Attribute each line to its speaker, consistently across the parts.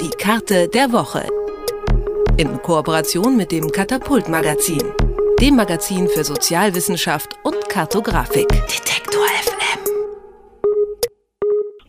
Speaker 1: Die Karte der Woche. In Kooperation mit dem Katapult Magazin, dem Magazin für Sozialwissenschaft und Kartografik. Detektor FM.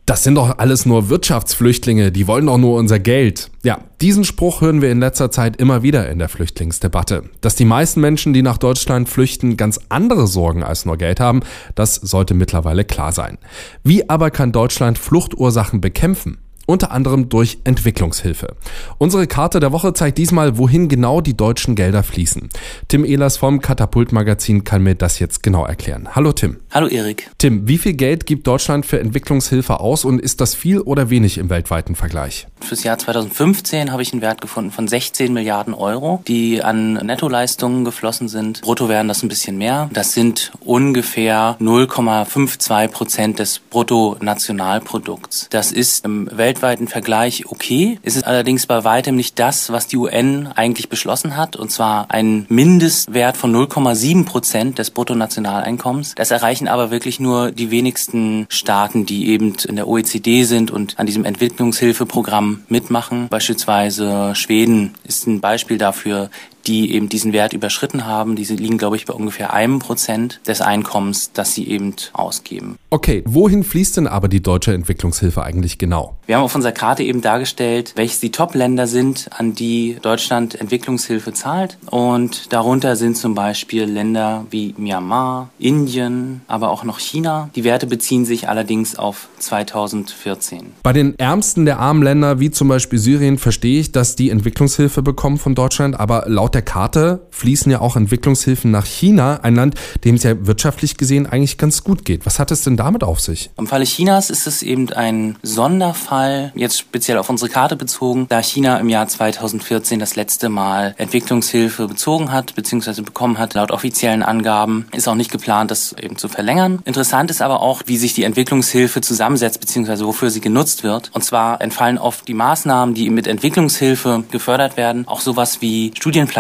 Speaker 2: Das sind doch alles nur Wirtschaftsflüchtlinge, die wollen doch nur unser Geld. Ja, diesen Spruch hören wir in letzter Zeit immer wieder in der Flüchtlingsdebatte. Dass die meisten Menschen, die nach Deutschland flüchten, ganz andere Sorgen als nur Geld haben, das sollte mittlerweile klar sein. Wie aber kann Deutschland Fluchtursachen bekämpfen? Unter anderem durch Entwicklungshilfe. Unsere Karte der Woche zeigt diesmal, wohin genau die deutschen Gelder fließen. Tim Ehlers vom Katapult Magazin kann mir das jetzt genau erklären. Hallo Tim.
Speaker 3: Hallo Erik.
Speaker 2: Tim, wie viel Geld gibt Deutschland für Entwicklungshilfe aus und ist das viel oder wenig im weltweiten Vergleich?
Speaker 3: Fürs Jahr 2015 habe ich einen Wert gefunden von 16 Milliarden Euro, die an Nettoleistungen geflossen sind. Brutto wären das ein bisschen mehr. Das sind ungefähr 0,52 Prozent des Bruttonationalprodukts. Das ist im Welt weltweiten Vergleich okay. Es ist allerdings bei weitem nicht das, was die UN eigentlich beschlossen hat, und zwar ein Mindestwert von 0,7 Prozent des Bruttonationaleinkommens. Das erreichen aber wirklich nur die wenigsten Staaten, die eben in der OECD sind und an diesem Entwicklungshilfeprogramm mitmachen. Beispielsweise Schweden ist ein Beispiel dafür, die eben diesen Wert überschritten haben. Diese liegen, glaube ich, bei ungefähr einem Prozent des Einkommens, das sie eben ausgeben.
Speaker 2: Okay, wohin fließt denn aber die deutsche Entwicklungshilfe eigentlich genau?
Speaker 3: Wir haben auf unserer Karte eben dargestellt, welches die Top-Länder sind, an die Deutschland Entwicklungshilfe zahlt. Und darunter sind zum Beispiel Länder wie Myanmar, Indien, aber auch noch China. Die Werte beziehen sich allerdings auf 2014.
Speaker 2: Bei den ärmsten der armen Länder, wie zum Beispiel Syrien, verstehe ich, dass die Entwicklungshilfe bekommen von Deutschland. Aber laut der Karte fließen ja auch Entwicklungshilfen nach China, ein Land, dem es ja wirtschaftlich gesehen eigentlich ganz gut geht. Was hat es denn damit auf sich?
Speaker 3: Im Falle Chinas ist es eben ein Sonderfall, jetzt speziell auf unsere Karte bezogen, da China im Jahr 2014 das letzte Mal Entwicklungshilfe bezogen hat, beziehungsweise bekommen hat. Laut offiziellen Angaben ist auch nicht geplant, das eben zu verlängern. Interessant ist aber auch, wie sich die Entwicklungshilfe zusammensetzt, beziehungsweise wofür sie genutzt wird. Und zwar entfallen oft die Maßnahmen, die mit Entwicklungshilfe gefördert werden, auch sowas wie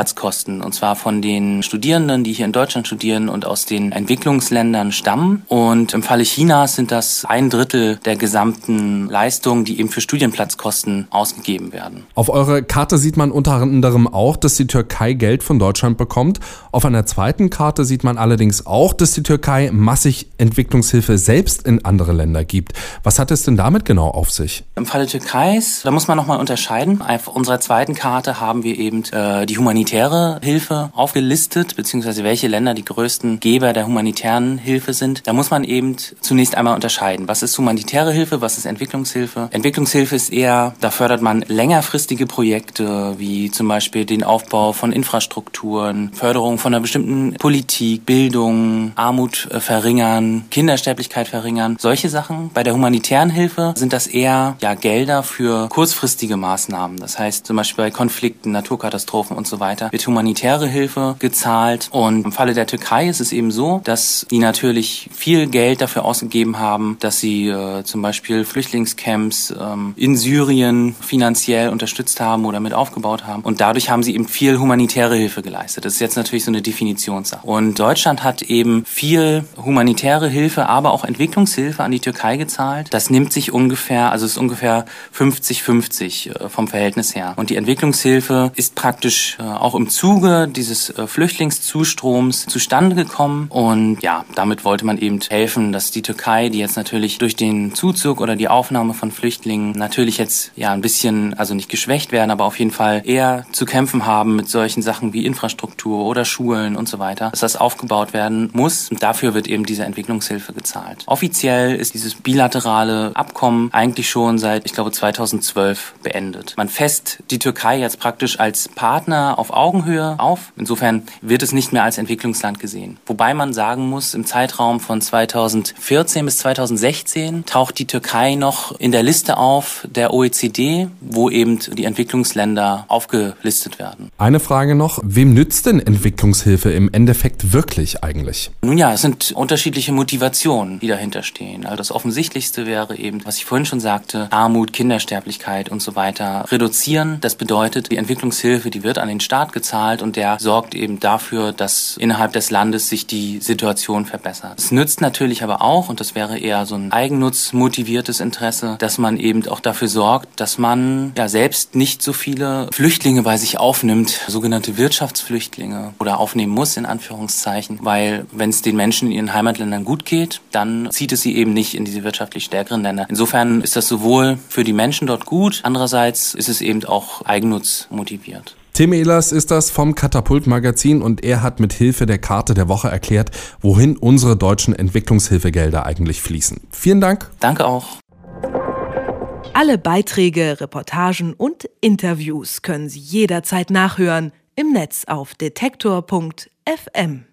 Speaker 3: Studienplatzkosten. Und zwar zwar von den Studierenden, die hier in Deutschland studieren und aus den Entwicklungsländern stammen. Und im Falle Chinas sind das ein Drittel der gesamten Leistungen, die eben für Studienplatzkosten ausgegeben werden.
Speaker 2: Auf eurer Karte sieht man unter anderem auch, dass die Türkei Geld von Deutschland bekommt. Auf einer zweiten Karte sieht man allerdings auch, dass die Türkei massig Entwicklungshilfe selbst in andere Länder gibt. Was hat es denn damit genau auf sich?
Speaker 3: Im Falle Türkeis, da muss man nochmal unterscheiden. Auf unserer zweiten Karte haben wir eben äh, die humanitäre Hilfe aufgelistet, beziehungsweise welche Länder die größten Geber der humanitären Hilfe sind. Da muss man eben zunächst einmal unterscheiden. Was ist humanitäre Hilfe, was ist Entwicklungshilfe? Entwicklungshilfe ist eher, da fördert man längerfristige Projekte, wie zum Beispiel den Aufbau von Infrastrukturen, Förderung von einer bestimmten Politik, Bildung, Armut äh, verringern, Kindersterblichkeit verringern, solche Sachen. Bei der humanitären Hilfe sind das eher ja, Gelder für kurzfristige Maßnahmen. Das heißt zum Beispiel bei Konflikten, Naturkatastrophen und so weiter wird humanitäre Hilfe gezahlt. Und im Falle der Türkei ist es eben so, dass die natürlich viel Geld dafür ausgegeben haben, dass sie äh, zum Beispiel Flüchtlingscamps ähm, in Syrien finanziell unterstützt haben oder mit aufgebaut haben. Und dadurch haben sie eben viel humanitäre Hilfe geleistet. Das ist jetzt natürlich so eine Definitionssache. Und Deutschland hat eben viel humanitäre Hilfe, aber auch Entwicklungshilfe an die Türkei gezahlt. Das nimmt sich ungefähr, also ist ungefähr 50-50 äh, vom Verhältnis her. Und die Entwicklungshilfe ist praktisch äh, auch im Zuge dieses äh, Flüchtlingszustroms zustande gekommen. Und ja, damit wollte man eben helfen, dass die Türkei, die jetzt natürlich durch den Zuzug oder die Aufnahme von Flüchtlingen natürlich jetzt ja ein bisschen, also nicht geschwächt werden, aber auf jeden Fall eher zu kämpfen haben mit solchen Sachen wie Infrastruktur oder Schulen und so weiter, dass das aufgebaut werden muss. Und dafür wird eben diese Entwicklungshilfe gezahlt. Offiziell ist dieses bilaterale Abkommen eigentlich schon seit, ich glaube, 2012 beendet. Man fest die Türkei jetzt praktisch als Partner auf Augenhöhe auf. Insofern wird es nicht mehr als Entwicklungsland gesehen. Wobei man sagen muss, im Zeitraum von 2014 bis 2016 taucht die Türkei noch in der Liste auf der OECD, wo eben die Entwicklungsländer aufgelistet werden.
Speaker 2: Eine Frage noch, wem nützt denn Entwicklungshilfe im Endeffekt wirklich eigentlich?
Speaker 3: Nun ja, es sind unterschiedliche Motivationen, die dahinter stehen. Also das Offensichtlichste wäre eben, was ich vorhin schon sagte, Armut, Kindersterblichkeit und so weiter reduzieren. Das bedeutet, die Entwicklungshilfe, die wird an den Staat gezahlt und der sorgt eben dafür, dass innerhalb des Landes sich die Situation verbessert. Es nützt natürlich aber auch, auch, und das wäre eher so ein eigennutzmotiviertes Interesse, dass man eben auch dafür sorgt, dass man ja selbst nicht so viele Flüchtlinge bei sich aufnimmt, sogenannte Wirtschaftsflüchtlinge oder aufnehmen muss in Anführungszeichen, weil wenn es den Menschen in ihren Heimatländern gut geht, dann zieht es sie eben nicht in diese wirtschaftlich stärkeren Länder. Insofern ist das sowohl für die Menschen dort gut, andererseits ist es eben auch eigennutzmotiviert.
Speaker 2: Tim Ehlers ist das vom Katapult-Magazin und er hat mit Hilfe der Karte der Woche erklärt, wohin unsere deutschen Entwicklungshilfegelder eigentlich fließen. Vielen Dank.
Speaker 3: Danke auch.
Speaker 1: Alle Beiträge, Reportagen und Interviews können Sie jederzeit nachhören im Netz auf detektor.fm.